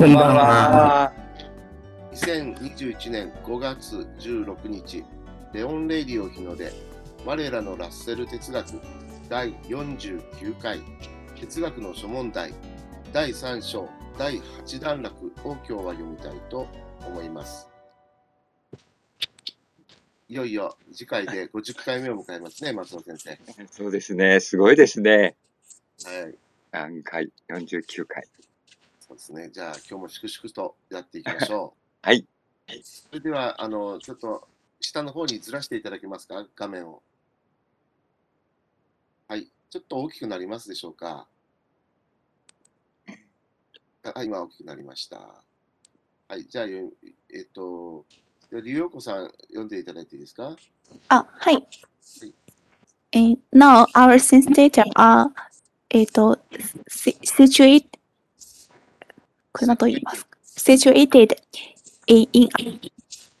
こんばんは。は。2021年5月16日、レオン・レイディオ日の出、我らのラッセル哲学第49回、哲学の諸問題第3章第8段落を今日は読みたいと思います。いよいよ次回で50回目を迎えますね、松尾先生。そうですね。すごいですね。はい。何回 ?49 回。そうですね。じゃあ今日も粛々とやっていきましょう。はい。それでは、あの、ちょっと下の方にずらしていただけますか、画面を。はい。ちょっと大きくなりますでしょうか？あ、今大きくなりました。はい。じゃあ、よえっと、りゅうこさん、読んでいただいていいですか？あ、はい。えー now our sense data are えっと si- situate これ何と言いますか situated in in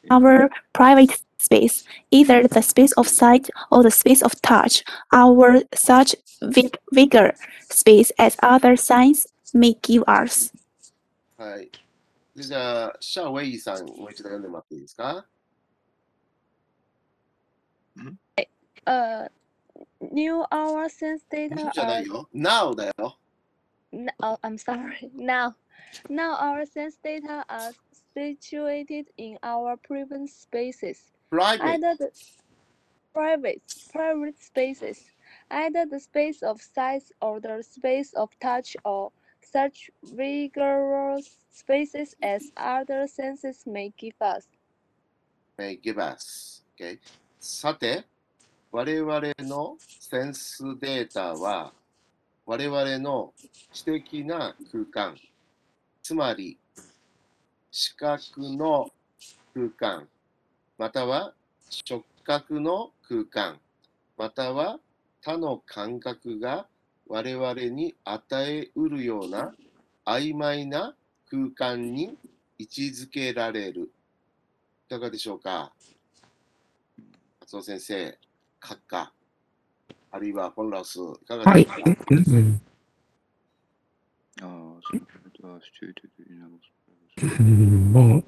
our private space, either the space of sight or the space of touch. Our such vi- vigor space as other signs may give us. はい。でじゃあ、シャウェイさん、もう一度読んでもらっていいですか uh, new our sense data じゃな are いよ。Now だよ。 n- oh, I'm sorry. Now, now our sense data are situated in our private spaces, Private。 either the private private spaces, either the space of sight or the space of touch, or such vigorous spaces as other senses may give us. may give us. Okay. さて、我々のセンスデータは、我々の知的な空間、 つまり視覚の空間、または触覚の空間、または他の感覚が我々に与えうるような曖昧な空間に位置づけられる。いかがでしょうか？松尾先生、閣下、あるいは本ラス、いかがはいですか、。うんああ、そういうことは、 situated になりますうんもう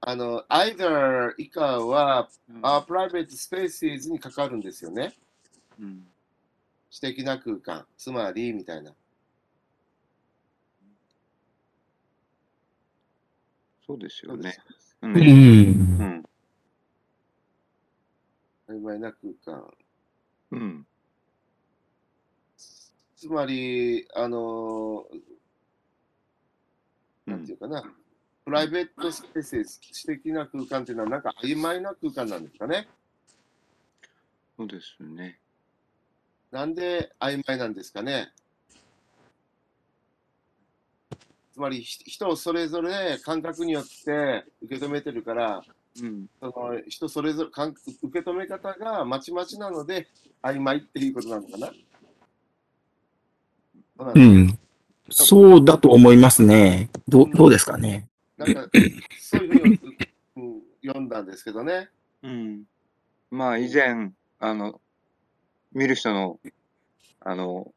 あの、either 以下は、うんあ private spaces に関わるんですよね。うん私的な空間、つまり、みたいな。そうですよねそうん。うんん。曖昧な空間。うん。つまり、あの、なんていうかな、プライベートスペース、私的な空間っていうのは、なんか曖昧な空間なんですかね。そうですね。なんで曖昧なんですかね。つまりひ人それぞれ感覚によって受け止めてるから、うん。その人それぞれ感受け止め方がまちまちなので曖昧っていうことなのかな。そうなん。そうだと思いますね。どうどうですかね。なんかそういうふうに、うん、読んだんですけどね。うん。まあ、以前、あの、見る人の、あの、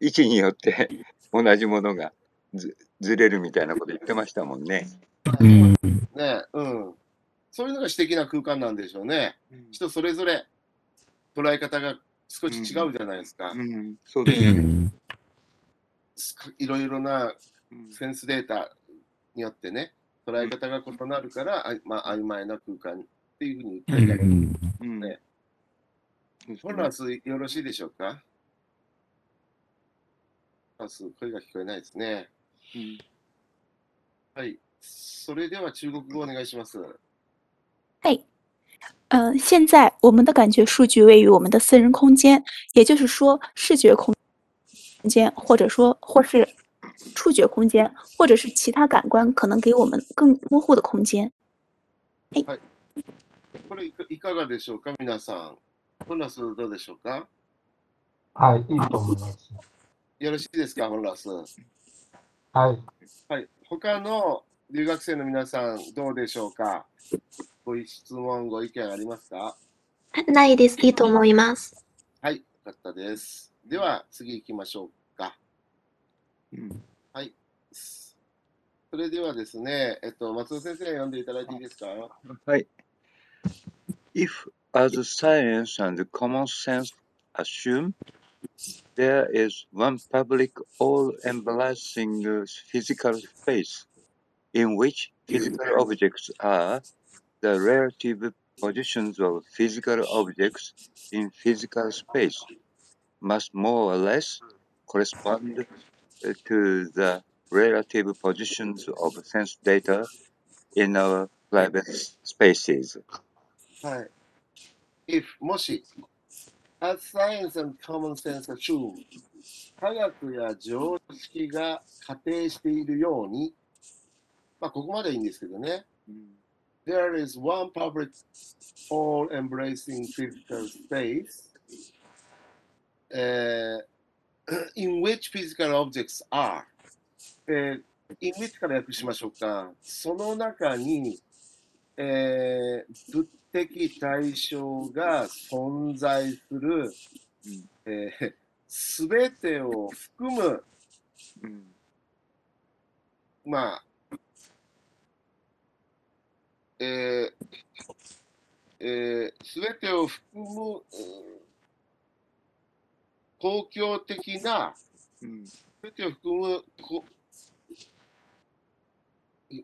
位置によって 同じものがずずれるみたいなこと言ってましたもんね。うん。ねうん。そういうのが私的な空間なんでしょうね。人それぞれ捉え方が少し違うじゃないですか。うん。そううですね。ん。いろいろなうんセンスデータによってね、捉え方が異なるから、あまあ、曖昧な空間っていうふうにう言ってるから、ん。うんねそうですねホラスよろしいでしょうか？ホラス、声が聞こえないですね。うんはい。それでは中国語お願いします。嘿，呃，现在我们的感觉数据位于我们的私人空间，也就是说，视觉空间，或者说或是触觉空间，或者是其他感官可能给我们更模糊的空间。これいかいかがでしょうか皆さん。ホラスどうでしょうか？はい、いいと思います。よろしいですかホラス？はい、はい。他の留学生の皆さんどうでしょうか？ご質問、ご意見ありますか？ないです。いいと思います。はい、よかったです。では、次行きましょうか。うんそれではですね、えっと、松尾先生読んでいただいていいですかはい。If, as science and common sense assume, there is one public all-embracing physical space in which physical objects are the relative positions of physical objects in physical space must more or less correspond uh, to the relative positions of sense data in our private spaces. はい。if もし、as science and common sense assume 科学や常識が仮定しているように、まあ、ここまでいいんですけどね。There is one public all-embracing physical space、 えー in which physical objects are、えー in which から訳しましょうか。その中に、えー物的対象が存在する、えすべてを含む、うんまあ、えーえすべてを含む、うん公共的な、うんすべてを含むこ、い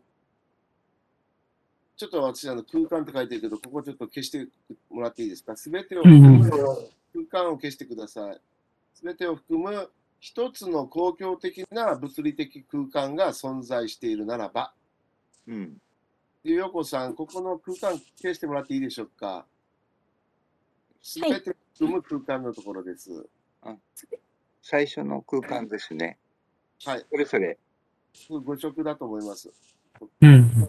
ちょっと私、あの空間って書いてるけど、ここちょっと消してもらっていいですか？すべてを含む空間を消してください。すべてを含む一つの公共的な物理的空間が存在しているならば、うんゆうこさん、ここの空間消してもらっていいでしょうか？すべてを含む空間のところです。最初の空間ですね。はい。それぞれ。ご職だと思います。うん。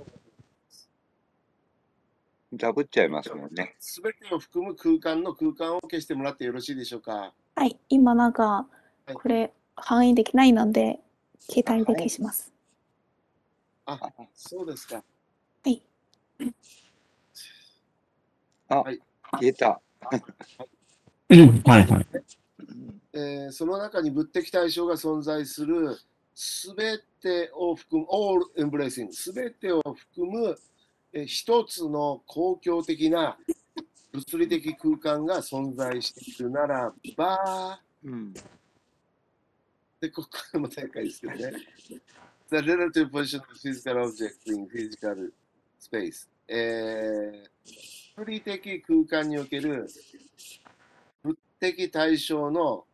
ダブっちゃいますもんね。すべてを含む空間の空間を消してもらってよろしいでしょうか？はい、今なんかはい、これ、反映できないので、携帯で消します。あ、そうですか。はい。あ、はい消えた。うん。はいはい。えーその中に物的対象が存在するすべてを含む、all embracing、すべてを含む、えー一つの公共的な物理的空間が存在しているならば、うん。で、ここからも大会ですけどね。The relative position of physical objects in physical space、えー物理的空間における物的対象の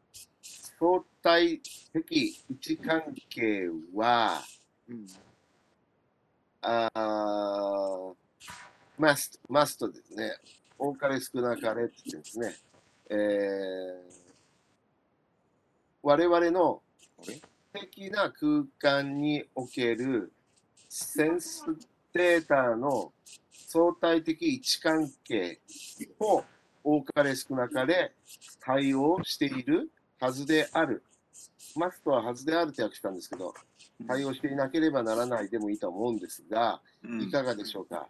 相対的位置関係は、うん。あー must, must ですね。多かれ少なかれって言うんですね。えー我々の的な空間におけるセンスデータの相対的位置関係を多かれ少なかれ対応しているはずである。マストははずであるって訳したんですけど、対応していなければならないでもいいと思うんですが、うんいかがでしょうか？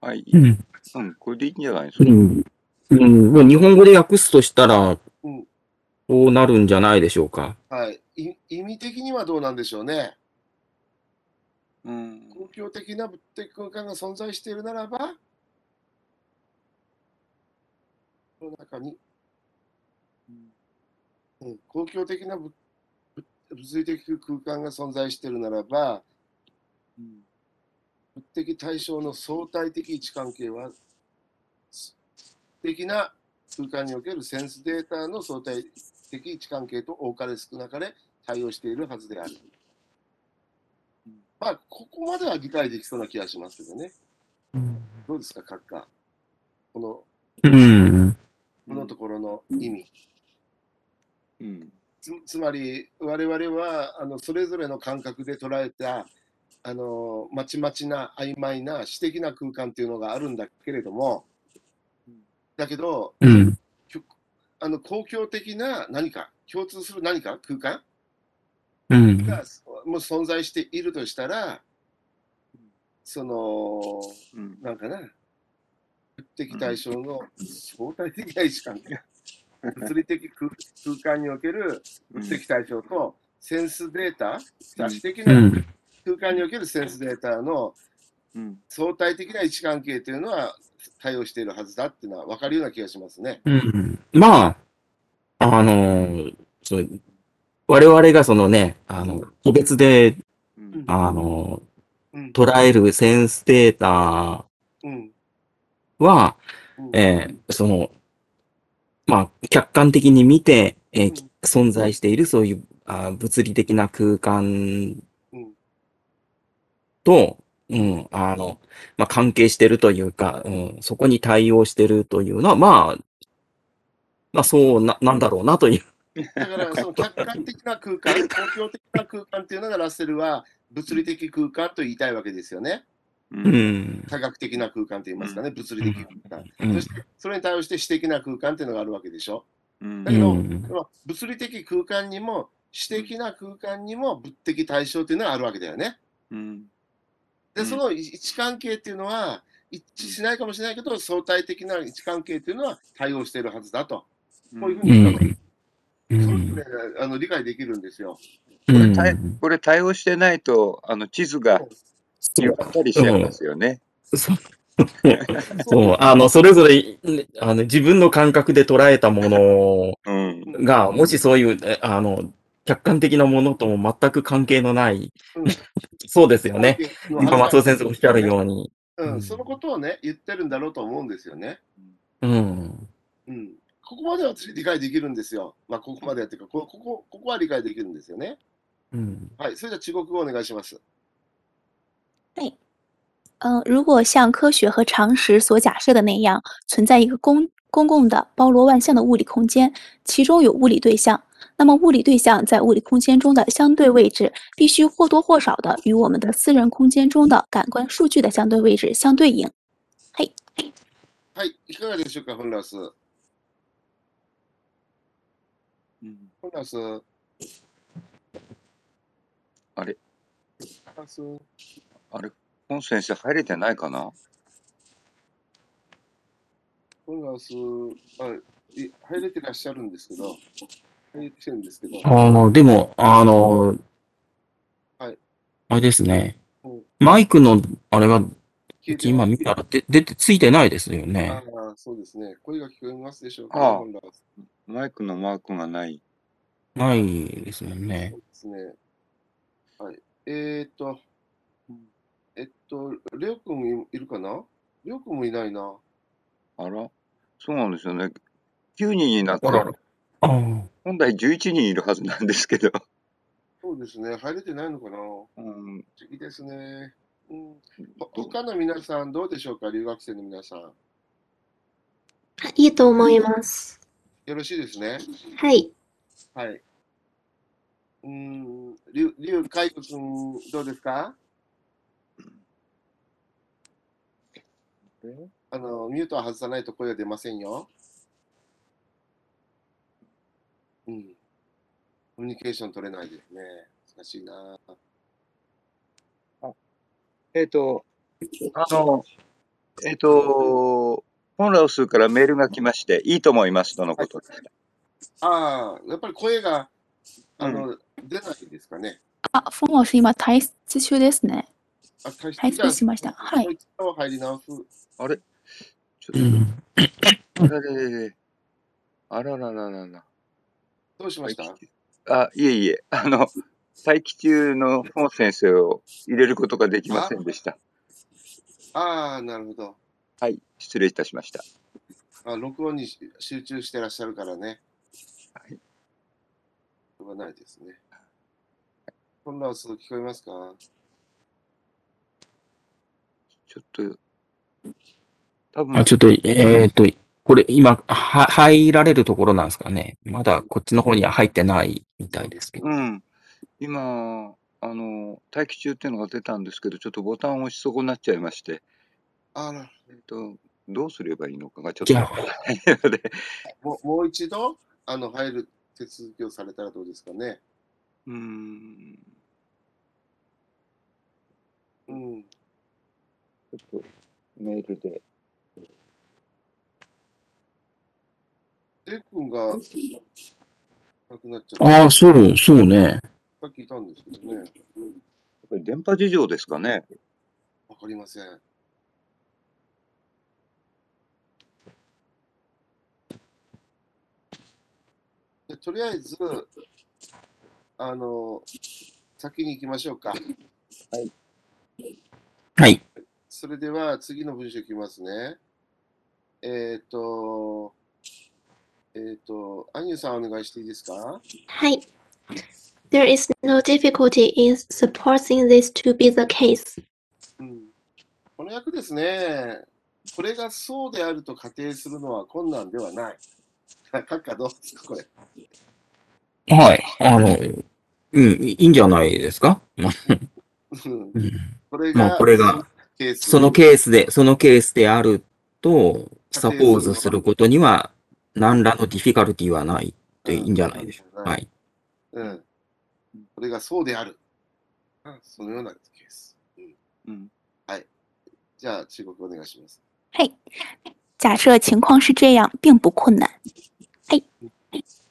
はい。うん。うん、これでいいんじゃないですか？うん。うん。もう日本語で訳すとしたら、うんこうなるんじゃないでしょうか？はい、い意味的にはどうなんでしょうね？うん。公共的な物的空間が存在しているならば、その中に、うん、公共的な物物理的空間が存在しているならば、うん物的対象の相対的位置関係は、す的な空間におけるセンスデータの相対的位置関係と多かれ少なかれ対応しているはずである。まあ、ここまでは理解できそうな気がしますけどね。どうですか、閣下。この、うん。このところの意味。うん。つつまり、我々はあのそれぞれの感覚で捉えたあのまちまちな曖昧な私的な空間っていうのがあるんだけれども、だけど、うん。あの公共的な何か、共通する何か空間？うん。がもう存在しているとしたら、その、うん。なんかな、物的対象の相対的な位置関係。物理的空空間における物的対象と、センスデータ、うん視的う。なん空間におけるセンスデータのうん。相対的な位置関係というのは対応しているはずだっていうのは分かるような気がしますね。うん。まあ、あの、そう我々がそのね、あの、個別で、うん。あの、うん。捉えるセンスデータうん。は、うんえーその、まあ、客観的に見て、えーうん存在しているそういうあ物理的な空間うんと、うん、あの、まあ、関係してるというか、うん、そこに対応してるというのは、まあ、まあ、そうな、なんだろうなという。だから その客観的な空間、公共的な空間っていうのがラッセルは物理的空間と言いたいわけですよね。う。うんん。科学的な空間と言いますかね、物理的空間。うんそしてそれに対応して私的な空間っていうのがあるわけでしょ？うんだけど、物理的空間にも、私的な空間にも物的対象っていうのがあるわけだよね。うん。で、うんその位置関係っていうのは、一致しないかもしれないけど、相対的な位置関係っていうのは対応しているはずだと。こういうふううに言ったん。うんね、あの理解できるんですよ。これ対応してないと、あの地図がそうばったりしちゃいますよね。そう。そう、あの、それぞれ、あの、自分の感覚で捉えたものうん。が、もしそういう、えあの、客観的なものとも全く関係のない、うん そうですよね。うん今、松尾先生がおっしゃるように。うん、そのことをね、言ってるんだろうと思うんですよね。うん。うん。ここまでは私理解できるんですよ。まあ、ここまでやっていうか、こここここは理解できるんですよね。うん。はい。それじゃあ中国語お願いします。嗯，如果像科学和常识所假设的那样，存在一个公公共的、包罗万象的物理空间，其中有物理对象，那么物理对象在物理空间中的相对位置，必须或多或少的与我们的私人空间中的感官数据的相对位置相对应。はい。いかがでしょうか、フンラス。フうんンラス。あれフンラス。あれ、 本先生入れてないかな？フンラス。あい入れてらっしゃるんですけど、入れてるんですけど、あの、でも、あの、はい。あれですねうん。マイクの、あれが、消えて今見たら、で、出て、ついてないですよあね。あ、そうですね。声が聞こえますでしょうか、ああフンラス。マイクのマークがない。ないですよねそ。うですね。はい。えー、っと、えっと、レオ君いるかな？レオ君もいないな。あらそうなんですよね。9人になってあ、ら。本来11人いるはずなんですけど。そうですね。入れてないのかな？うん、いいですね。うん、ほ他の皆さん、どうでしょうか？留学生の皆さん。いいと思います。よろしいですね。はい。はい。うん、リュウ、リュウカイト君、どうですか？あの、ミュートは外さないと声は出ませんよ。うん。コミュニケーション取れないですね。難しいな。えっ、と、あの、えっ、と、本ラオスからメールが来まして、いいと思いますとのことです。ああ、やっぱり声が、あの、出ないですかね。あ、フォン老師今退出中ですね。あ、退退出しました。はい。入り直す。あれ？ちょっうん。と、あられれれ。あららららら。どうしました？あ、いえいえ、あの、待機中の本先生を入れることができませんでした。ああ、なるほど。はい、失礼いたしました。あ録音にし集中してらっしゃるからね。はい。しょうがないですね。コンラウス聞こえますか？ちょっと、多分あ、ちょっと、えーっと、これ今、は、入られるところなんですかね。まだこっちの方には入ってないみたいですけど。うん。今、あの、待機中っていうのが出たんですけど、ちょっとボタンを押し損なっちゃいまして、あら、えっと、どうすればいいのかがちょっとじゃあわからないので、もうもう一度あの入る手続きをされたらどうですかね。うーん、うん。ちょっとメールで、てっくんがなくなっちゃった。ああ、そう、そうね。さっきいたんですけどね。これ電波事情ですかね。わかりません。でとりあえず、あの、先に行きましょうか。はい。それでは次の文章いきますね。えっ、と、えっ、と、アニュさんお願いしていいですか？はい。There is no difficulty in supposing this to be the case. うん、この訳ですね。これがそうであると仮定するのは困難ではない。閣下どうですか、これ？はい。あの、うん、いいんじゃないですか？これが、まあこれがケースそのケースで、そのケースであると、サポーズすることには、何らのディフィカルティはないっていいんじゃないでしょうか。はい。うん。これがそうである。あそのようなケース。うん、うん。じゃあ、中国お願いします。嘿，假设情况是这样，并不困難。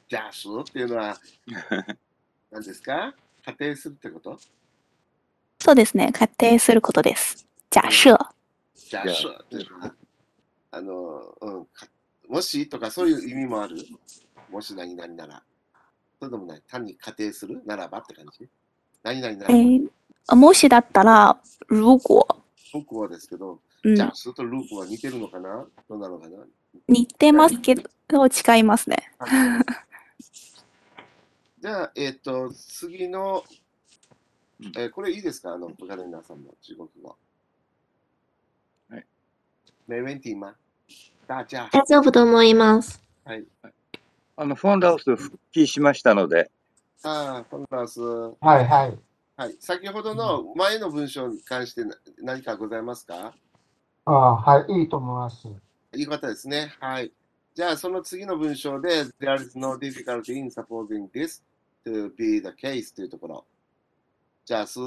じゃあ、そうっていうのは、何ですか？仮定するってこと？そうですね。仮定することです。假設。じゃあ、のは、あの、うん、かもしとかそういう意味もある？もし何々なら。そうでもない。単に仮定するならばって感じ？何々ならば。诶，呃もしだったら、如果、僕はですけど、うんじゃあ、、それとループは似てるのかな？どうなのかな？似てますけど、違いますね。じゃあ、えっ、と、次のうん、えーこれいいですか？あの、ガレンダーさんの中国語。はい。没问题吗大家。大丈夫と思います。はい。あの、フォンダウス復帰しましたので、ああ、フォンラス。はいはい。はい。先ほどの前の文章に関してな何かございますか？あはい、いいと思います。いい方ですね。はい。じゃあ、その次の文章で、There is no difficulty in supposing this to be the case というところ。假使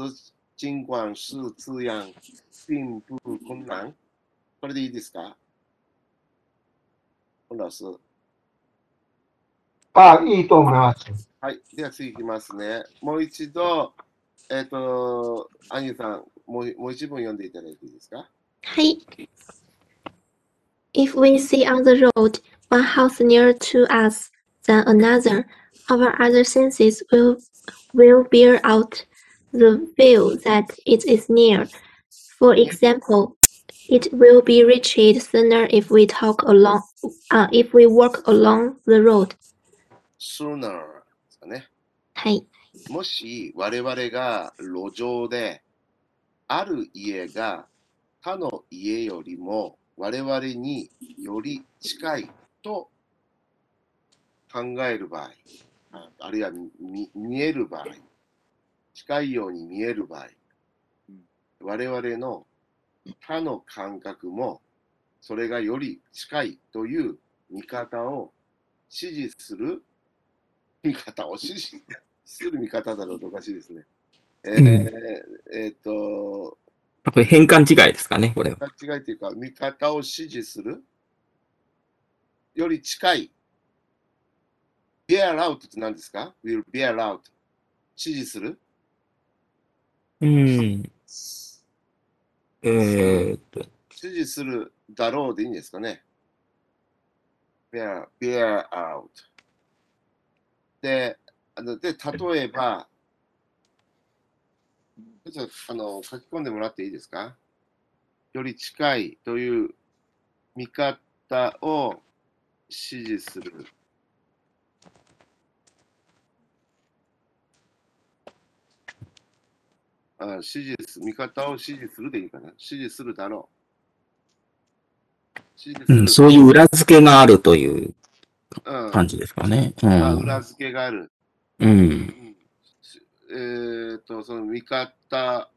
尽管是这样，并不困難。これでいいですか本老師。あいいと思います。はい。では次いきますね。もう一度、えっ、と、アニュさん、もうもう一文読んでいただいていいですかはい。If we see on the road one house nearer to us than another, our other senses will will bear out the view that it is near. For example, it will be reached sooner if we talk along, uh, if we walk along the road. sooner ですかね。はい。もし我々が路上である家が他の家よりも我々により近いと考える場合、ああるいは見見える場合、近いように見える場合、我々の他の感覚もそれがより近いという見方を支持する見方を支持する見方だろうとおかしいですね。えーうんえーっと、これ変換違いですかね、これは。間違いというか、見方を支持するより近い。bear out って何ですか ?will bear out。支持するうん。えーっと、支持するだろうでいいんですかね bear, bear out。で、あので例えば、ちょっとあの書き込んでもらっていいですか？より近いという見方を支持する。あ支持す見方を支持するでいいかな？支持するだろう。支持するうん、そういう裏付けがあるといううん感じですかね。うまあ、ん。裏付けがある。うん。うんえー、と、その見方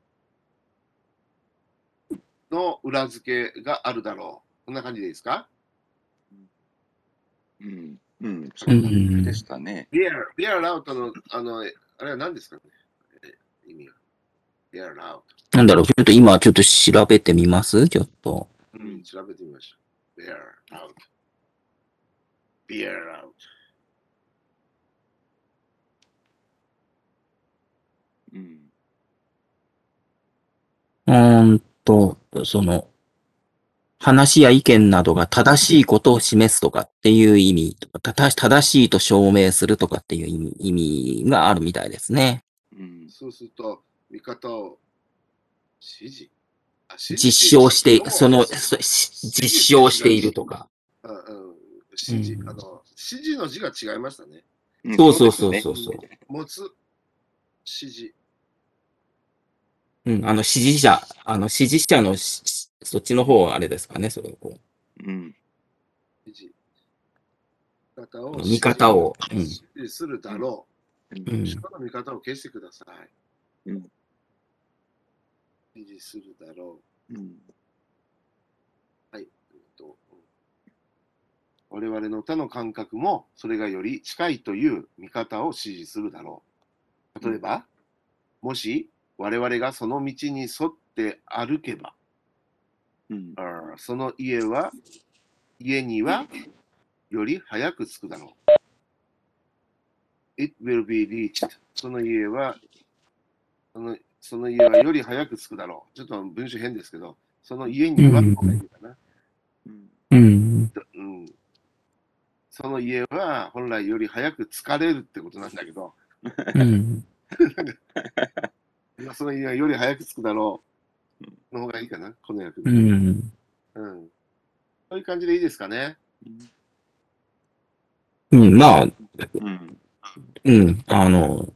の裏付けがあるだろう。こんな感じでいいですか？うん。うん。そうでしたね。ビア、ビアラウトの、あの、あれは何ですかね？なんだろう、ちょっと今ちょっと調べてみます？ちょっと。ト。うん、調べてみましょう。ビアラウト。bear out. うん。うーんと、その、話や意見などが正しいことを示すとかっていう意味とか、正しいと証明するとかっていう意味意味があるみたいですね。うん。そうすると、見方を指示。実示証して、その、をそし実証しているとか。うんうん、指示、うんあの、指示の字が違いましたね。うんそうそうそうそうそう。持つ、指示。うん、あの、支持者、あの、支持者のし、しそっちの方はあれですかね、それをこうん。指示。見方を見方をうん指示するだろう。うう。ん。人の見方を消してください。うん。指示するだろうん。う。はい。えっと我々の他の感覚もそれがより近いという見方を指示するだろう。例えば、もし我々がその道に沿って歩けば、うん。あーその家は、家にはより早く着くだろう。It will be reached. その家は、そのその家はより早く着くだろう。ちょっと文章変ですけど、その家には、うん方がいいかなうん。うん。うん、その家は本来より早く疲れるってことなんだけど、うん。ま あその家はより早く着くだろうの方がいいかな、この役で。うん。うん。そういう感じでいいですかね。うん。まあ、うん。うん。あの、そ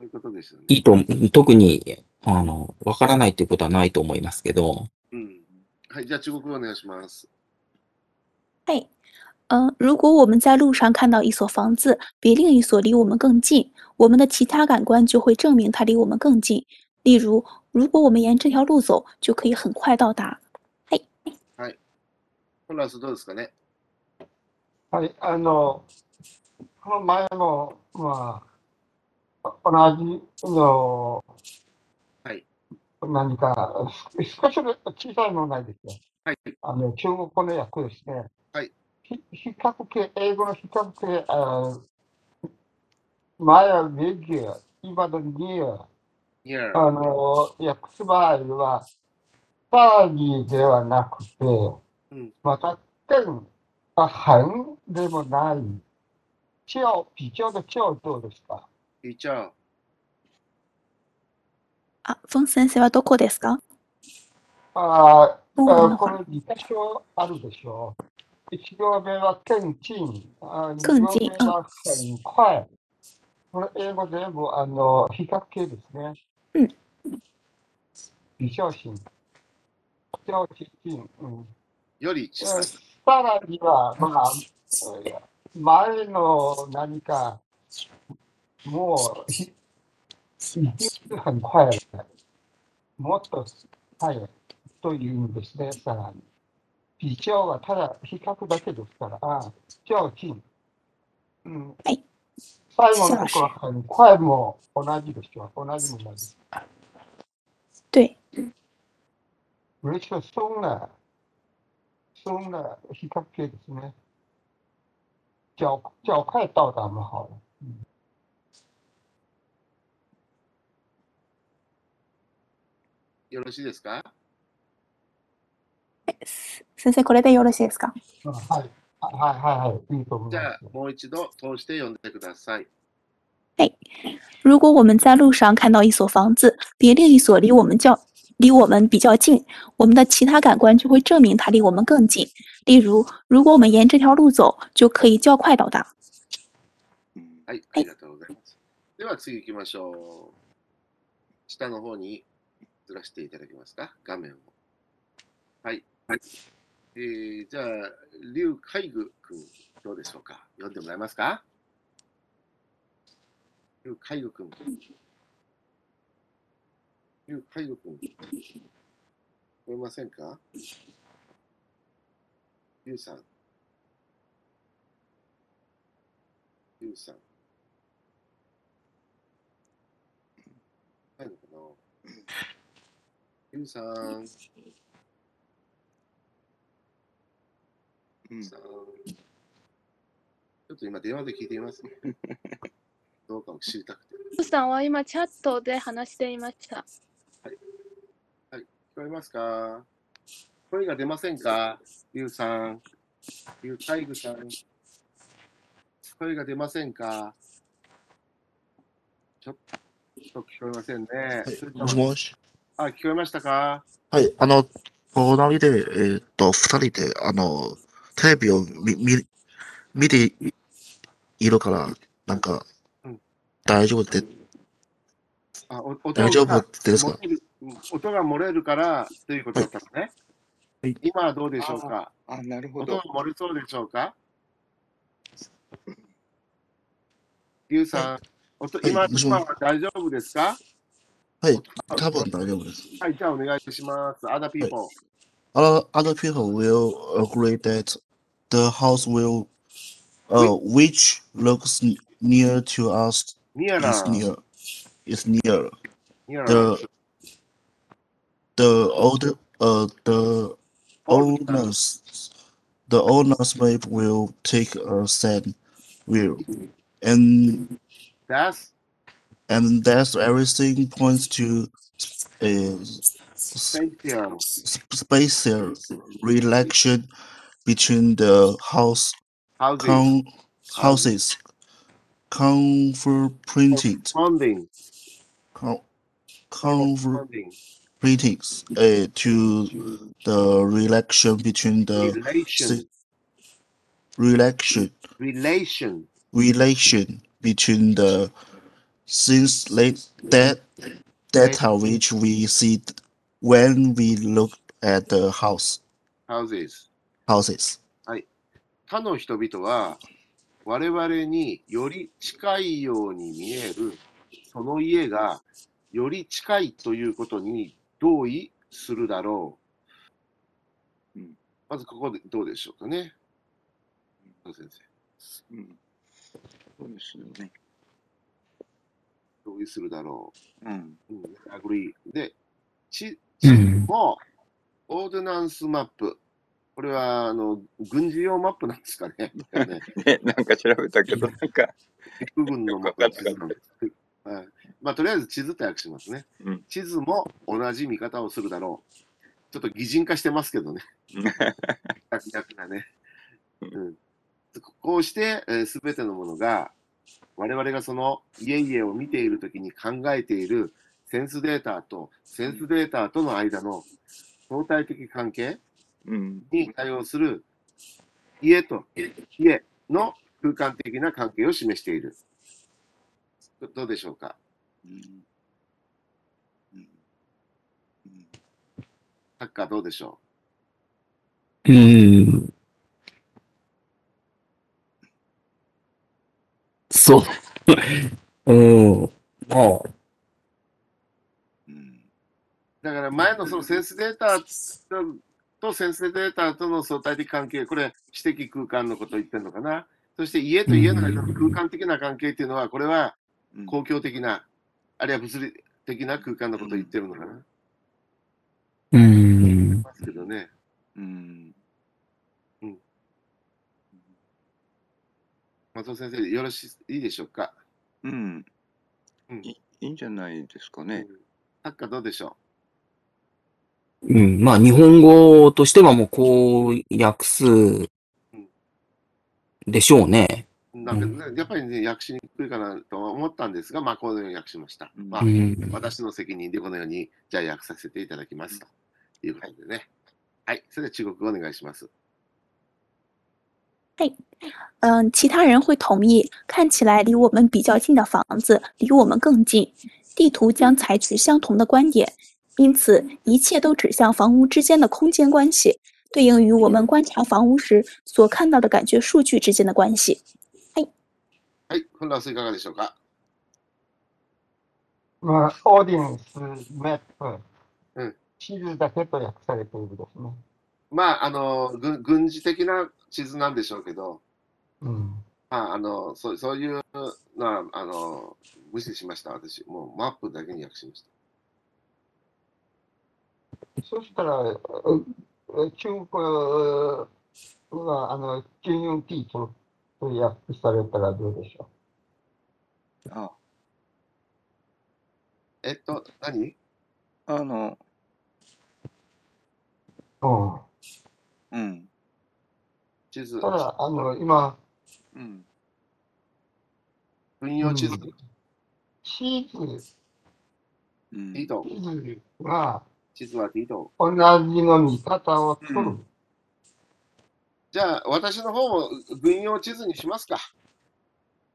ういうことですよね。いいと、特に、あの、わからないっていうことはないと思いますけど、うん。はい、じゃあ中国語お願いします。嘿，嗯、如果我们在路上看到一所房子比另一所离我们更近，我们的其他感官就会证明它离我们更近。例如，如果我们沿这条路走，就可以很快到达。コラスどうですかね？はい、あの、この前も、まあ、同じの、はい。何か、少し小さい問題ですよ。はい。あの、中国語の訳ですね。はい。ひ比較形、英語の比較形、あ前はレギュア、今のニア、?Here. あの、訳す場合は、さらにではなくて、うんまた、更あ、很でもない。超、比較的超どうですか？一応、啊，风先生はどこですか？あ中あ、これ2箇所あるでしょう。1行目は更近、あ2更行近目は很快。これ英語全部あの比較形ですね。うん。微小心。超近。うん。より小さい。さらには、まあ、前の何か、もう、ひ很快了。もっと早い。とい。う意味ですね、さらに。比較はただ比較だけですから、あ超近。うん。はい。最後のところ、很快も同じでしょ。同じも同じ。对，これしかそんな、そんな比較形ですね。较较快到达嘛，好了。よろしいですか？先生これでよろしいですか？うんはい。あはいはいはい。いいと思いまじゃあ、もう一度通して読んでください。如果我们在路上看到一所房子比另一所离我们较离我们比较近，我们的其他感官就会证明它离我们更近。例如，如果我们沿这条路走，就可以较快到达。うんはい、ありがとうございます。では次行きましょう。下の方にずらしていただけますか？画面を。はい。はい、えー、じゃあ、劉海具君、どうでしょうか？読んでもらえますか？劉海具君。劉海具君。聞こえませんか？劉さん。劉さん。ないのかな？劉さん。うんさん。ょっと今電話で聞いてみますね。どうかも知りたくて。リュウさんは今チャットで話していました。聞こえますか？声が出ませんか？リュウさん。リュウタイグさん。声が出ませんか？ちょっと聞こえませんね。はい、もしもし。あ、聞こえましたか？はい、あの、隣で、えーっと、二人で、あの、テレビを見、見、見ていいるから、なんかうん、大丈夫で、あお音大丈夫がですか？漏れるうん音が漏れるからということだったのね。はい。今はどうでしょうか？あ、なるほ音がど。漏れそうでしょうか？リュウさん、音今はいもしもし。今は大丈夫ですか？はい、多分大丈夫です。はい、じゃあお願いします。Other people. Other, other people will agree that the house will, uh, which looks n- near to us Nearer. is near, is near. Nearer. The, the older, uh, the Old- owners, the owners map will take a sand view, and That's and that's everything points to a spatial. spatial relation between the house Housing. con, houses converprinted Corresponding. con, conver, Corresponding. ratings uh, to the relation between the Relation. relation Relation. relation between the since late that data which we see when we look at the house Houses. houses 他の人々は我々により近いように見えるその家がより近いということに同意するだろう。うんまずここでどうでしょうかね。先生。うん。そうですよね。同意するだろうん。う。うん、agree。で、地う地ん。もオーデナンスマップ。これはあの軍事用マップなんですかね。ね ね、なんか調べたけど、なんか、陸軍のマップなんですはいまあ、とりあえず地図と訳しますね。うん地図も同じ見方をするだろう。ちょっと擬人化してますけどね。ね。うん、こうして、す、べ、てのものが、我々がその家々を見ているときに考えているセンスデータとセンスデータとの間の相対的関係うん。に対応する家と家の空間的な関係を示している。どどうでしょうか？うんうんうんサッカーどうでしょう？ん。そう。うん。まあ、だから前のそのセンスデータととセンスデータとの相対的関係、これ知的空間のことを言ってるのかな。そして家と家の間の空間的な関係っていうのは、これはうん公共的な、あるいは物理的な空間のことを言ってるのかな。うん。ますけどね。うん松尾先生、よろしいいいでしょうか？うんうんいいいんじゃないですかね。サッカーどうでしょう？ん。まあ、日本語としてはもうこう訳すでしょうね。うなんかね、やっぱりね、訳しにくいかなとは思ったんですが、まあ、このように訳しました。うんまあう、ん。私の責任でこのように、じゃあ訳させていただきますということでね。はい、それでは中国語お願いします。嗯，其他人会同意，看起来离我们比较近的房子离我们更近。地图将采取相同的观点，因此一切都指向房屋之间的空间关系，对应于我们观察房屋时所看到的感觉数据之间的关系。はい、本田さんいかがでしょうか。まあ、オーディエンスマップ、うん地図だけと訳されているですね。まあ、あの、軍軍事的な 地図なんでしょうけど、うん。まあ、あの、そうそういうのは、あの、無視しました、私。もうマップだけに訳しました。そしたら、うう中国はあの金融地図とと訳されたらどうでしょあ、えっと、何？あの、う。うん。うん、地図た、だ、あの、今、うん、軍用地図、地図、うん地図は地図はディド。同じの見方を取る。うんじゃあ、私の方も軍用地図にしますか。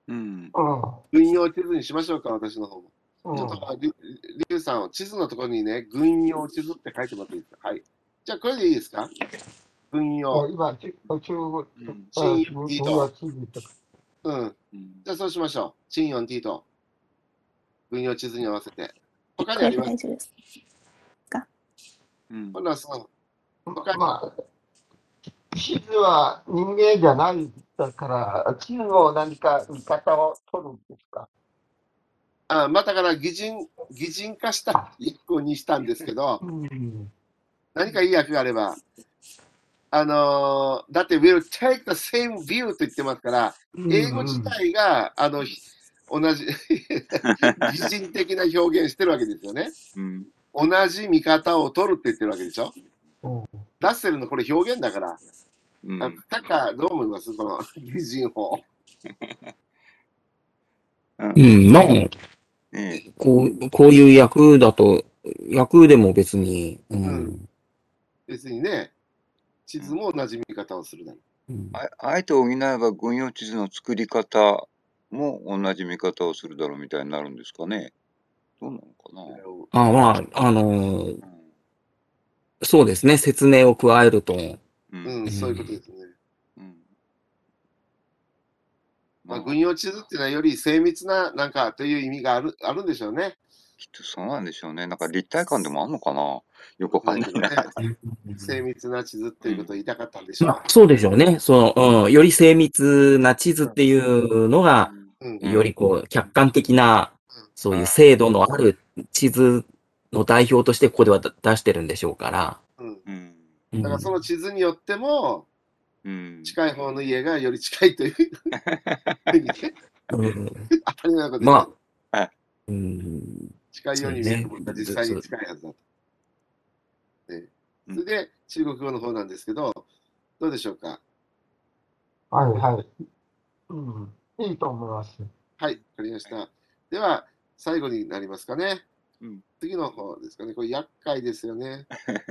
うん、うん。軍用地図にしましょうか、私の方も。うんちょっと、りりゅうさん、地図のところにね、軍用地図って書いてもらっていいですか。はい。じゃあ、これでいいですか軍用。今、ち中国、うんあ新僕いいとは地図とか。うん。うんじゃあ、そうしましょう。チンヨンティーと軍用地図に合わせて。他にあります？大丈夫です。うんほなさん、他にまあ、地図は人間じゃないだから、地図を何か見方を取るんですか？あまあ、だから擬人、擬人化した訳にしたんですけど、うん。何かいい訳があれば、あのーだって we'll take the same view と言ってますから、英語自体が、あの、ひ同じ、擬人的な表現してるわけですよね。うん、同じ見方を取るって言ってるわけでしょ？うん。ラッセルのこれ表現だから、うん。あタカ、どう思いますこの擬人法。うん。うん、まあ、ええこう、こういう役だと、役でも別に、ううんん。別にね、地図も同じ見方をするだろうんああえて補えば軍用地図の作り方も同じ見方をするだろうみたいになるんですかね。どうなのかな。う。あまあ、あのーうんそうですね、説明を加えると、ううんん、そういうことですね。うんまあ、まあ、軍用地図っていうのはより精密ななんかという意味があるあるんでしょうね。きっとそうなんでしょうね。なんか立体感でもあるのかな？よくわかんないな。精密な地図っていうことを言いたかったんでしょう。まあ、そうでしょうね。その、うん、より精密な地図っていうのが、よりこう、客観的なうん、そういう精度のある地図の代表としてここでは出してるんでしょうから。うん、だからその地図によってもうん。近い方の家がより近いという うん当たり前のことですまあ、うん、近いように見えるものが実際に近いはずだと。ねうんそれで中国語の方なんですけど、どうでしょうか？はいはい。うん。いいと思います。はい、わかりました。では、最後になりますかね。うん次の方ですかね。これ厄介ですよね。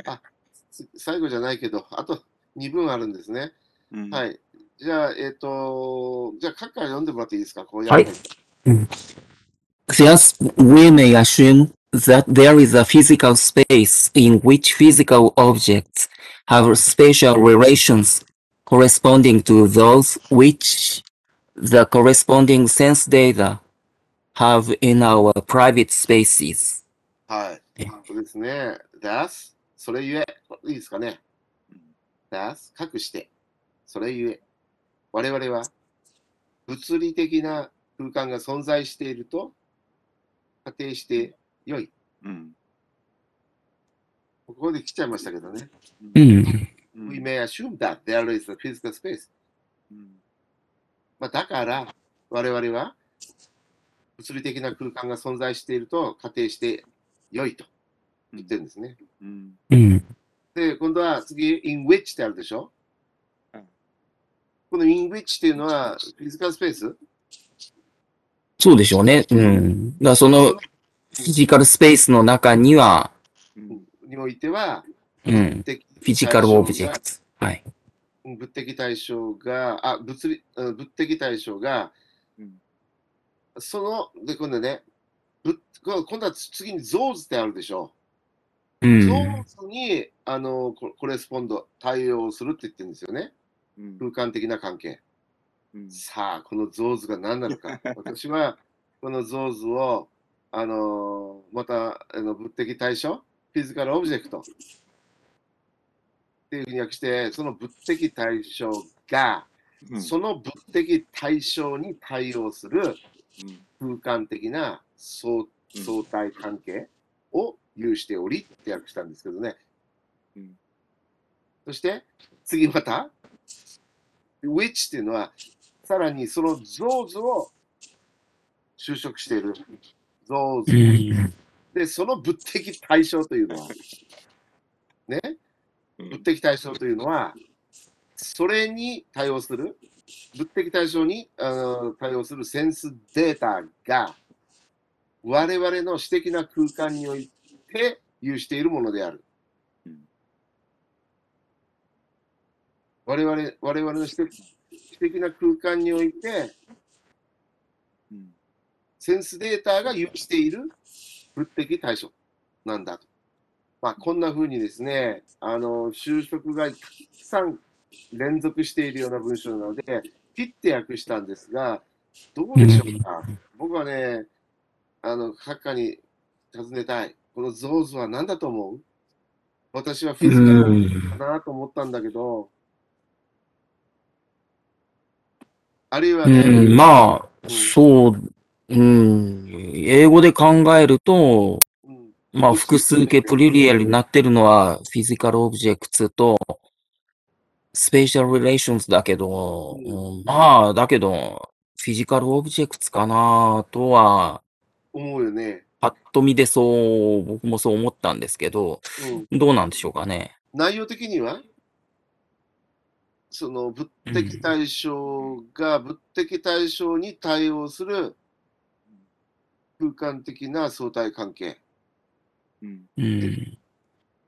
あ、つ最後じゃないけど、あと2分あるんですね。うんはい。じゃあ、えっ、と、じゃあ、書くから読んでもらっていいですか？こうはい厄介 Thus, we may assume that there is a physical space in which physical objects have spatial relations corresponding to those which the corresponding sense data have in our private spaces. はい。そうですね。das、それゆえ、いいですかね。das、隠して、それゆえ、我々は物理的な空間が存在していると 仮定してよい。うん。ここで来ちゃいましたけどね。うん。うん We may assume that there is a physical space. うんまあ、だから、我々は物理的な空間が存在していると仮定してよいと言ってるんですね。うんうん。で、今度は次、in which ってあるでしょ？うんこの in which っていうのは、フィジカルスペースそうでしょうね。うん。だからその physical space の中には、うんにおいては、うん。 physical object。はい。物的対象が、あ、物理、うん物的対象が、うんその、で、今度ね、ぶ今度は次に those ってあるでしょ。うん。 thoseに、あの、 co correspond、対応するって言ってるんですよね。うん空間的な関係。うん。さあ、このゾーズが何なのか。私は、このゾーズを、あのまた、あの物的対象、フィジカルオブジェクト。っていうふうに訳して、その物的対象が、うん。その物的対象に対応するうん。空間的な相うん。相対関係を有しておりって訳したんですけどね。うん。そして、次また、which っていうのは、さらにそのゾーズを就職している。ゾーうズ。ん。で、その物的対象というのは、ね、物的対象というのは、それに対応する、物的対象にあの対応するセンスデータが、我々の私的な空間において有しているものである。我々我々の私的私的な空間において、センスデータが有している物的対象なんだと。まあ、こんな風にですね、あの、就職がたくさん連続しているような文章なので、切って訳したんですが、どうでしょうか？僕はね、あの、閣下に尋ねたい。この those は何だと思う？私は physical かなと思ったんだけど、あるいはね、うん、まあ、そう、うん、英語で考えると、うん。まあ、複数形 plural になってるのは、 physical objects と、 spatial relations だけど、うん。まあ、だけど、フィジカルオブジェクツかなとは、思うよね。パッと見でそう、僕もそう思ったんですけど、うん。どうなんでしょうかね。内容的には、その物的対象が物的対象に対応する空間的な相対関係。うん。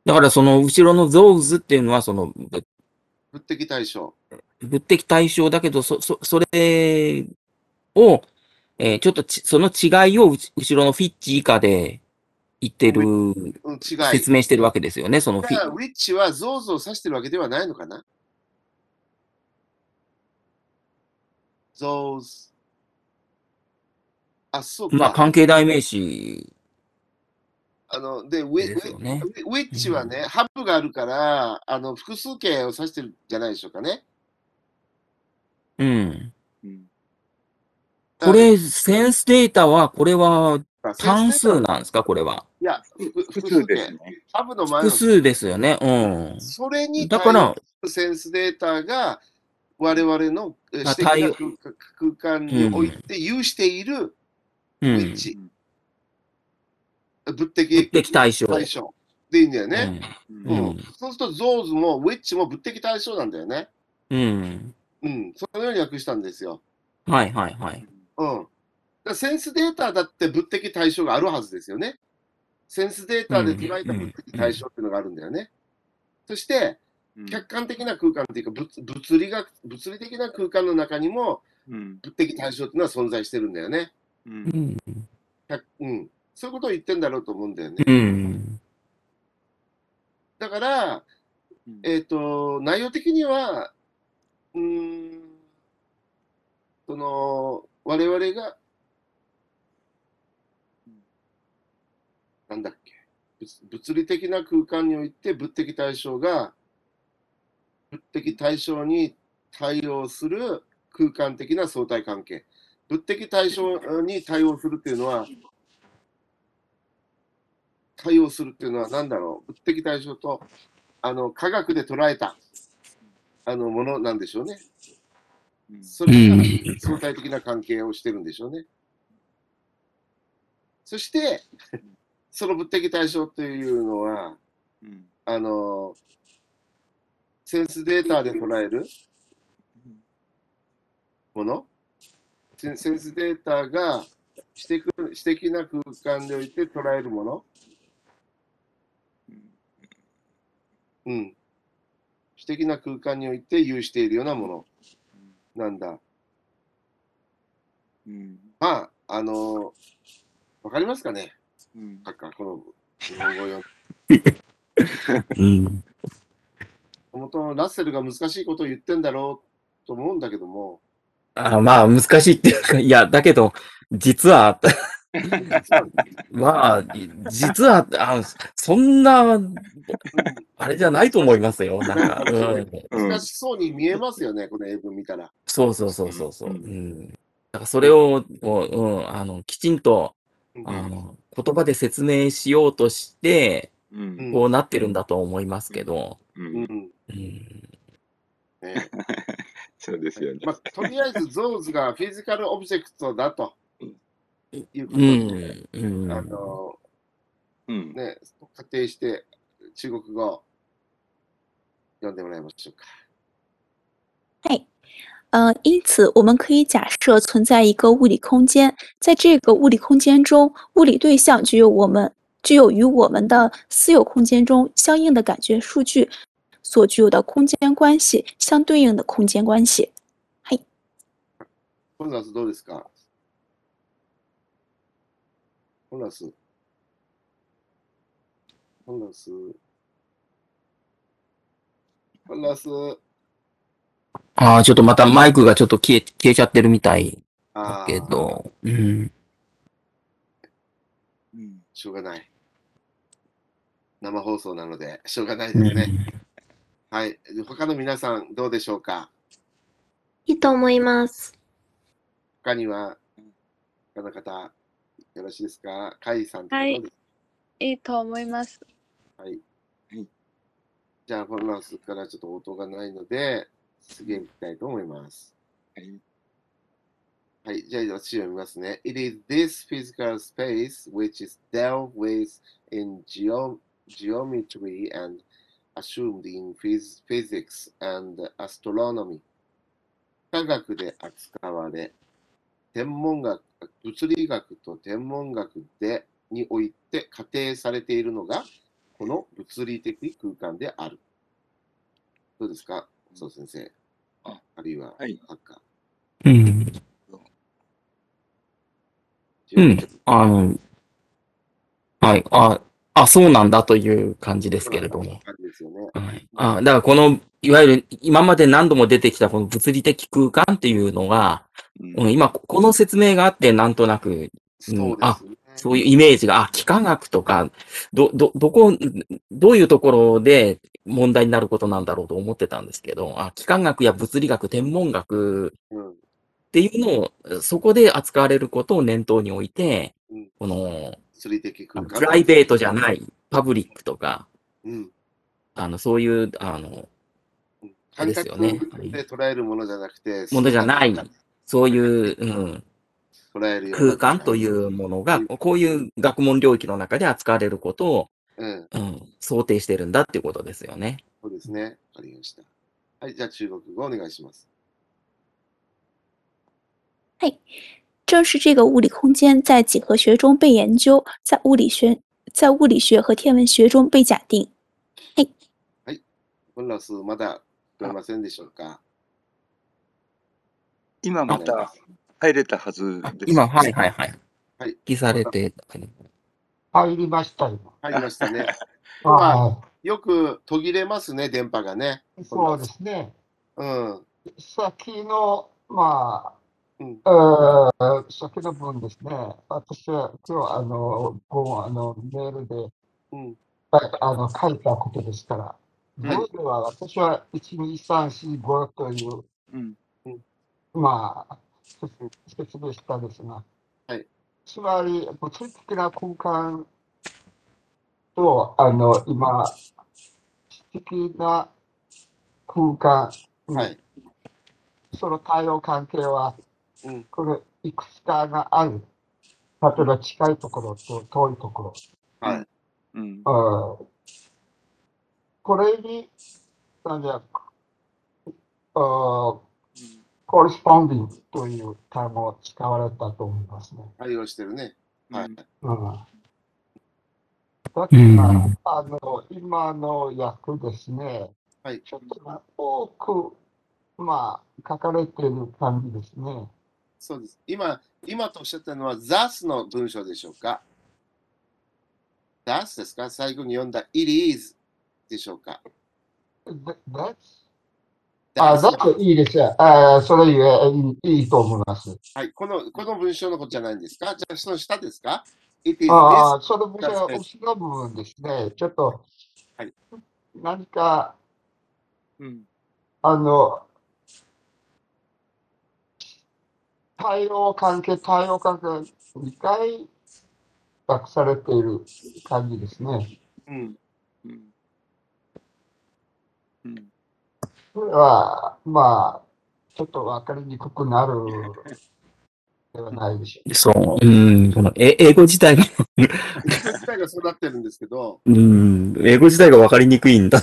だからその後ろのゾーズっていうのは、その、ぶ物的対象。物的対象だけど、そ、そ、それを、えーちょっとち、その違いを後ろのフィッチ以下で言ってる、うん、違い。説明してるわけですよね、そのフィだから、ウィッチはゾーズを指してるわけではないのかなゾーズ。あ、そうか。まあ関係代名詞あの、で、ウィね。ウィウィッチはね、ハブがあるから、あの、複数形を指してるんじゃないでしょうかね。うん。これ、センスデータは、これは単数なんですか、これは。いや、ふ複複数ですね。ハブの前の、複数ですよね。うん。それにだから対応するセンスデータが、我々の私的な空空間において有しているうウィッん。チ。物的物的対象。対象でいいんだよね。う。うんんうんそうすると、ゾーズもウィッチも物的対象なんだよね。うん。うん。そのように訳したんですよ。はいはいはい。うん。だセンスデータだって物的対象があるはずですよね。センスデータで捉えた物的対象っていうのがあるんだよね。そして、客観的な空間っていうか物、物理学、物理的な空間の中にも物的対象っていうのは存在してるんだよね。うん。客うん。そういうことを言ってんだろうと思うんだよね。うん。だから、えっ、と、内容的には、うーん、その、我々が、なんだっけ、物物理的な空間において物的対象が、物的対象に対応する空間的な相対関係。物的対象に対応するっていうのは、対応するっていうのは何だろう？物的対象とあの科学で捉えたあのものなんでしょうね。それが相対的な関係をしてるんでしょうね。そして、その物的対象というのは、あの、センスデータで捉える？もの、センセンスデータが私的私的な空間において捉えるもの、うん。私的な空間において有しているようなものなんだ？まあ、あの、わかりますかね？なんか、この日本語よ。うん。本当ラッセルが難しいことを言ってんだろうと思うんだけども、あまあ、難しいっていうか、いや、だけど、実は、まあ、実は、あそんな、あれじゃないと思いますよ。なんか、うん。難しそうに見えますよね、この英文見たら。そうそうそうそうそう。うん。だからそれを、もう、うん、あの、きちんと、あの、言葉で説明しようとして、こうなってるんだと思いますけど、うん。うん。ね そうですよね。まあ、とりあえず、ゾーズがフィジカルオブジェクトだということうで、ん。うん。あの、うん。ね、仮定して中国語読んでもらいましょうか。呃，因此我们可以假设存在一个物理空间，在这个物理空间中，物理对象具有我们具有与我们的私有空间中相应的感觉数据所具有的空间关系相对应的空间关系。コンラスどうですか？コンラス。コンラス。コンラス。ああ、ちょっとまたマイクがちょっと消え、消えちゃってるみたいだあけど、うん。うんしょうがない。生放送なので、しょうがないですね。はい。他の皆さん、どうでしょうか？いいと思います。他には、他の方、よろしいですか？カイさんとかはいいいと思います。はい。はいじゃあ、フォンランスからちょっと音がないので、次へ行きたいと思います。はいはい。じゃあ、私読みますね。It is this physical space which is dealt with in geo geometry and assumed in phys physics and astronomy. 科学で扱われ、天文学、物理学と天文学でにおいて仮定されているのが、この物理的空間である。どうですか、そう先生。ああるいは、はいハッカうん。ー。うん。あの、はい。あ、あ、そうなんだという感じですけれども。ですよね。はい。あ、だからこの、いわゆる今まで何度も出てきたこの物理的空間っていうのが、うんうん今この説明があってなんとなくそうですね。そういうイメージが、あ、幾何学とか、ど、ど、どこ、どういうところで問題になることなんだろうと思ってたんですけど、あ、幾何学や物理学、天文学うん。っていうのを、そこで扱われることを念頭に置いてうん、この、物理的空間。プライベートじゃない、パブリックとか、うん。あの、そういう、あの、感ですよね覚で捉えるものじゃなくて、ものじゃないそういう、うん、捉える空間というものが、こういう学問領域の中で扱われることを、うん。うん、想定してるんだっていうことですよね。そうですね。わかりました。はい。じゃあ、中国語お願いします。正是这个物理空间在几何学中被研究，在物理学、在物理学和天文学中被假定。コンラス、まだ聞こえませんでしょうか今また入れたはずです。今、はいはいはい。はい記されて、入りました、今。入りましたね。はよく途切れますね、電波がね。そうですね。うん。先の、まあうんあ、えー先の分ですね、私は今日、あの、ごあのメールでうん。あの書いたことですから、はいそれでは私は1、2、3、4、5という、うん。まあ、説説明したんですが、はいつまり物理的な空間と、あの、今、質的な空間、はい。その対応関係は、うんこれ、いくつかがある。例えば近いところと遠いとこはい。うん。これに、なんだ、コリスポンディングという単語を使われたと思いますね。対応してるね。はい。うんだから、うんあの、今の訳ですね、はいちょっと多く、まあ、書かれている感じですね。そうです。今、今とおっしゃったのは、ザスの文章でしょうか？ザスですか？最後に読んだ It is でしょうか？あ、だといいですよ。あそれいいいいと思います。はい。この、この文章のことじゃないんですか？じゃあ、その下ですか？ああ、その部分は後ろ部分ですね。ちょっと、はい何か、うん。あの、対応関係、対応関係、2回訳されている感じですね。うん。うん。うん。これは、まあ、ちょっとわかりにくくなるではないでしょう。そう、うん、このえ英語自体が、英語自体がそうなってるんですけど、うん、英語自体がわかりにくいんだ。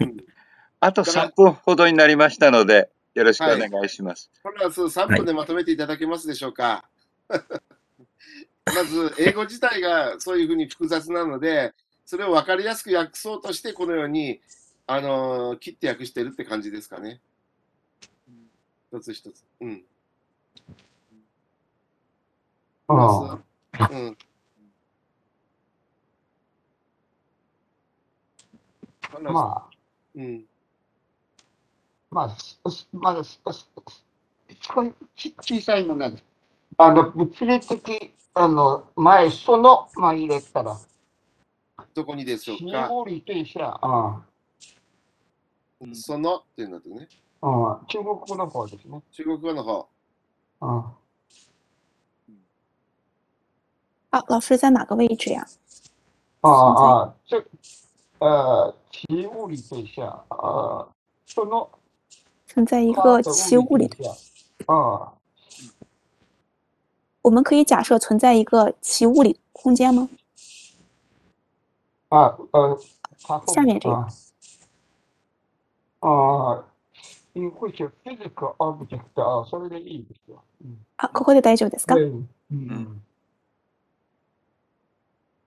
うんあとだから3分ほどになりましたので、よろしくお願いします。これはそう3分でまとめていただけますでしょうか。まず、英語自体がそういうふうに複雑なので、それを分かりやすく訳そうとして、このように、あのー切って訳してるって感じですかね。一つ一つ。うん。うんまずうん。まあ、うん。まあ、まだ、少し小さいのなんです。あの、物理的、あの、前、その、まあ入れたら、どこにでしょ死うか。後理と一緒や、うん、そのっていうのとね。うん、中国語の方ですね。中国語の方。うん。啊，老师在哪个位置呀？ああ、ああ、这、呃，起物理对象，呃，その存在一它个的其物理对象，啊，我们可以假设存在一个其物理空间吗？啊，呃，它后下面这个啊， あ因为是 physical object あそれでいいですよ。うん。あ、ここで大丈夫ですか？うん。うん。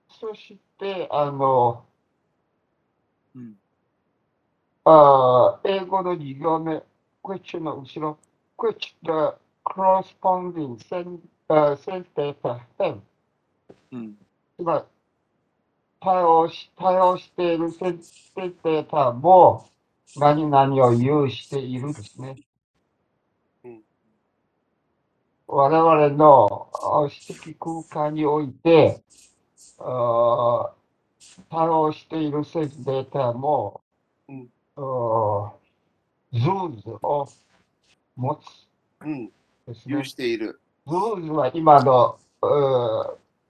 そして、あの、うん。あ英語の2行目、which の後ろ、which the corresponding sen- あ data have うん。つまり、対応し、対応しているセンスデータも何々を有しているですね。うん我々のあ私的空間において、あ対応している sense data も、うんあ those を持つうん。有。している。 those は今の、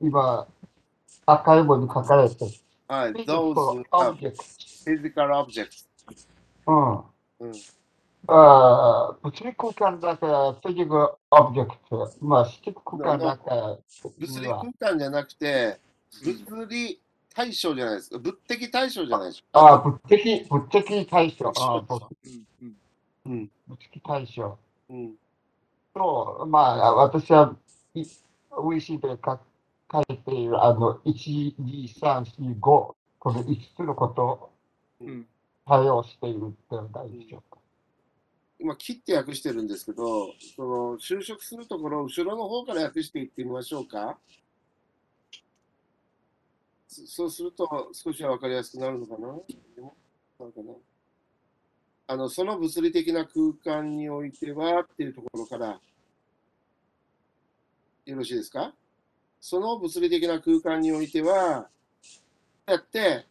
今、赤い文に書かれてる。はい。those are physical objects. うん。うん。あー物理空間だから、フィジカルオブジェクト。まあ、スティック空間だから、物理空間じゃなくて、物理対象じゃないですか。物的対象じゃないですか。ああ、物的、物的対象。ああ、物うんうん。物的対象。うん。と、まあ、私は、い VC で書書いている、あの、1、2、3、4、5、この5つのことをうん対応しているっての大事でしょうか。今、切って訳してるんですけど、その就職するところ、後ろの方から訳していってみましょうか。そうすると少しは分かりやすくなるのかな？なんかなあのその物理的な空間においてはっていうところからよろしいですか？その物理的な空間においては、やって、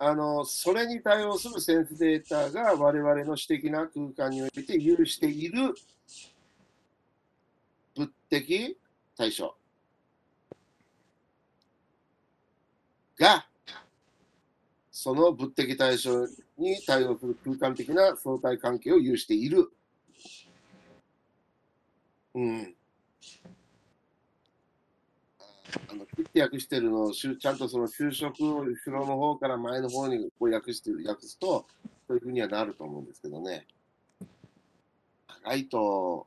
あの、それに対応するセンスデータが我々の私的な空間において有している物的対象が、その物的対象に対応する空間的な相対関係を有している。うん。あの切って訳してるのをしゅちゃんとその就職を後ろの方から前の方にこう訳してる訳すと、そういうふうにはなると思うんですけどね。長いと、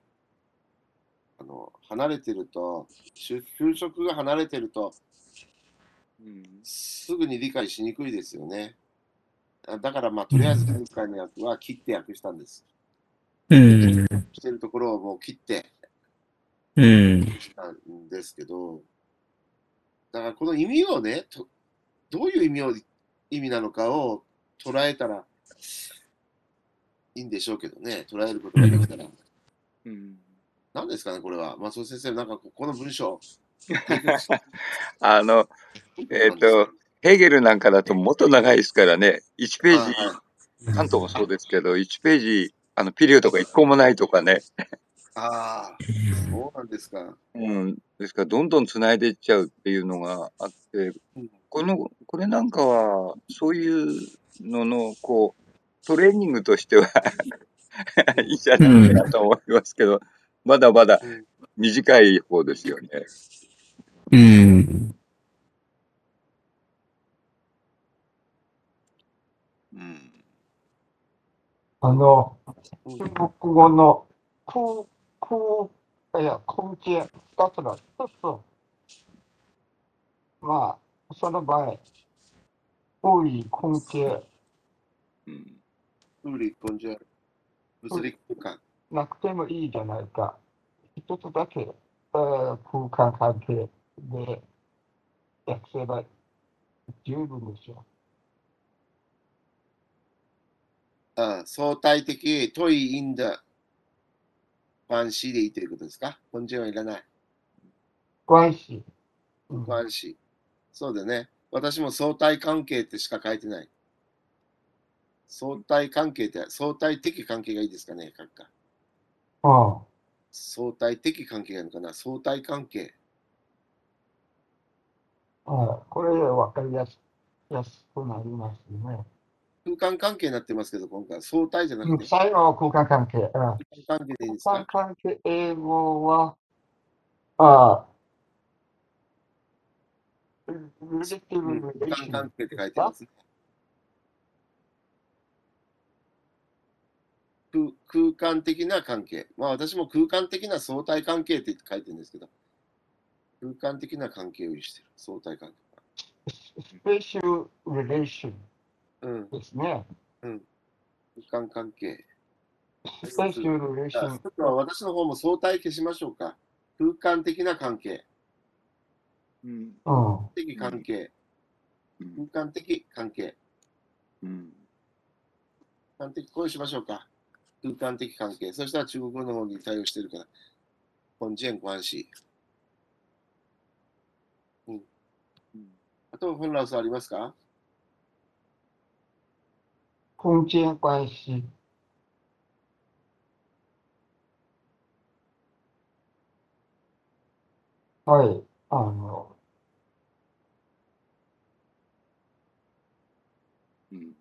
あの離れてると就、就職が離れてると、うんすぐに理解しにくいですよね。あだから、まあ、とりあえず今回の訳は切って訳したんです。うん。してるところをもう切ってうん。したんですけど、だからこの意味をね、とどういう意味を意味なのかを捉えたらいいんでしょうけどね、捉えることができたら。うん何ですかね、これは。松尾先生、なんかここの文章。あの、えっ、と、ヘーゲルなんかだともっと長いですからね、1ページ、関東もそうですけど、1ページ、あの、ピリオドが1個もないとかね、ああ、そうなんですか。うん、ですから、どんどん繋いでいっちゃうっていうのがあって、うんこの、これなんかは、そういうのの、こう、トレーニングとしてはいいんじゃないかなと思いますけど、まだまだうん短い方ですよね。うん。うん。あの、うん中国語の空、空、いや、空間、二つが一つ。まあ、その場合、多い空間うん。物理根性物理空間。なくてもいいじゃないか。一つだけ、えー空間関係で訳せば十分でしょうあ相対的、トイインダ関係でいいということですか？根性はいらない。う。関係。うん関係。そうだね。私も相対関係ってしか書いてない。相対関係って相対的関係がいいですかね、書くか。うん。相対的関係がいいのかな？相対関係。うんこれで分かりやすやすくなりますね。空間関係になってますけど、今回は相対じゃなくて、うん最後は空間関係。うん空間関係でいいです空間か関係、英語は、ああ、空間 relation 関係って書いてますね。空空間的な関係。まあ私も空間的な相対関係って書いてるんですけど、空間的な関係を有してる。相対関係。special relation うん、ですね。空間関係。special じゃあ relation ちょっと私の方も相対消しましょうか。空間的な関係。うん。うん。的関係。うん。空間的関係。うん。空間的、こうしましょうか。空間的関係。そしたら中国語の方に対応してるから。本件関係。うん。あと、本ラウスありますか？空間关系。はい。あの、うん。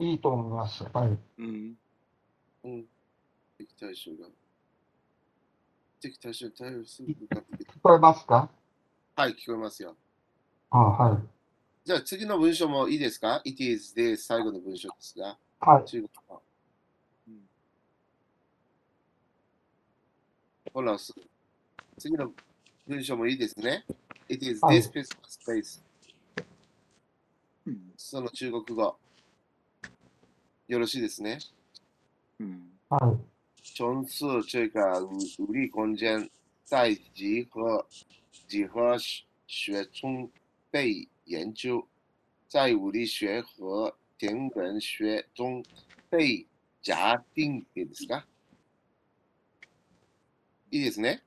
いいと思います。はい。うん。うん。敵対象が。敵対象に対応する。聞こえますか？はい、聞こえますよ。あはい。じゃあ次の文章もいいですか ?It is で最後の文章ですが、はい。中国語。ホラス。次の文章もいいですね。It is はい this physical space. うん。その中国語。よろしいですね。うん。はい。从事这个武武力空间在集合几何学中被研究，在物理学和天文学中被假定ですか？いいですね？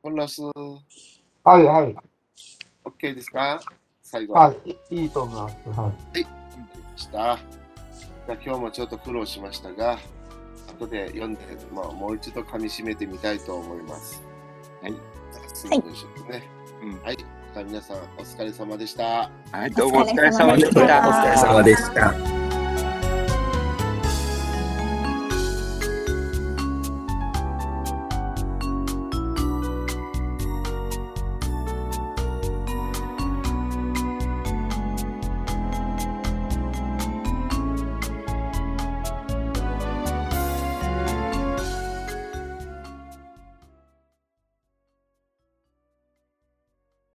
コンラス、はい。はい。OK ですか？最後。はい。いいいと思います。はい。した。じゃあ今日もちょっと苦労しましたが、後で読んで、まあ、もう一度噛み締めてみたいと思います。はい。はい。皆さんお疲れ様でした。はい、どうもお疲れ様でした。お疲れ様でした。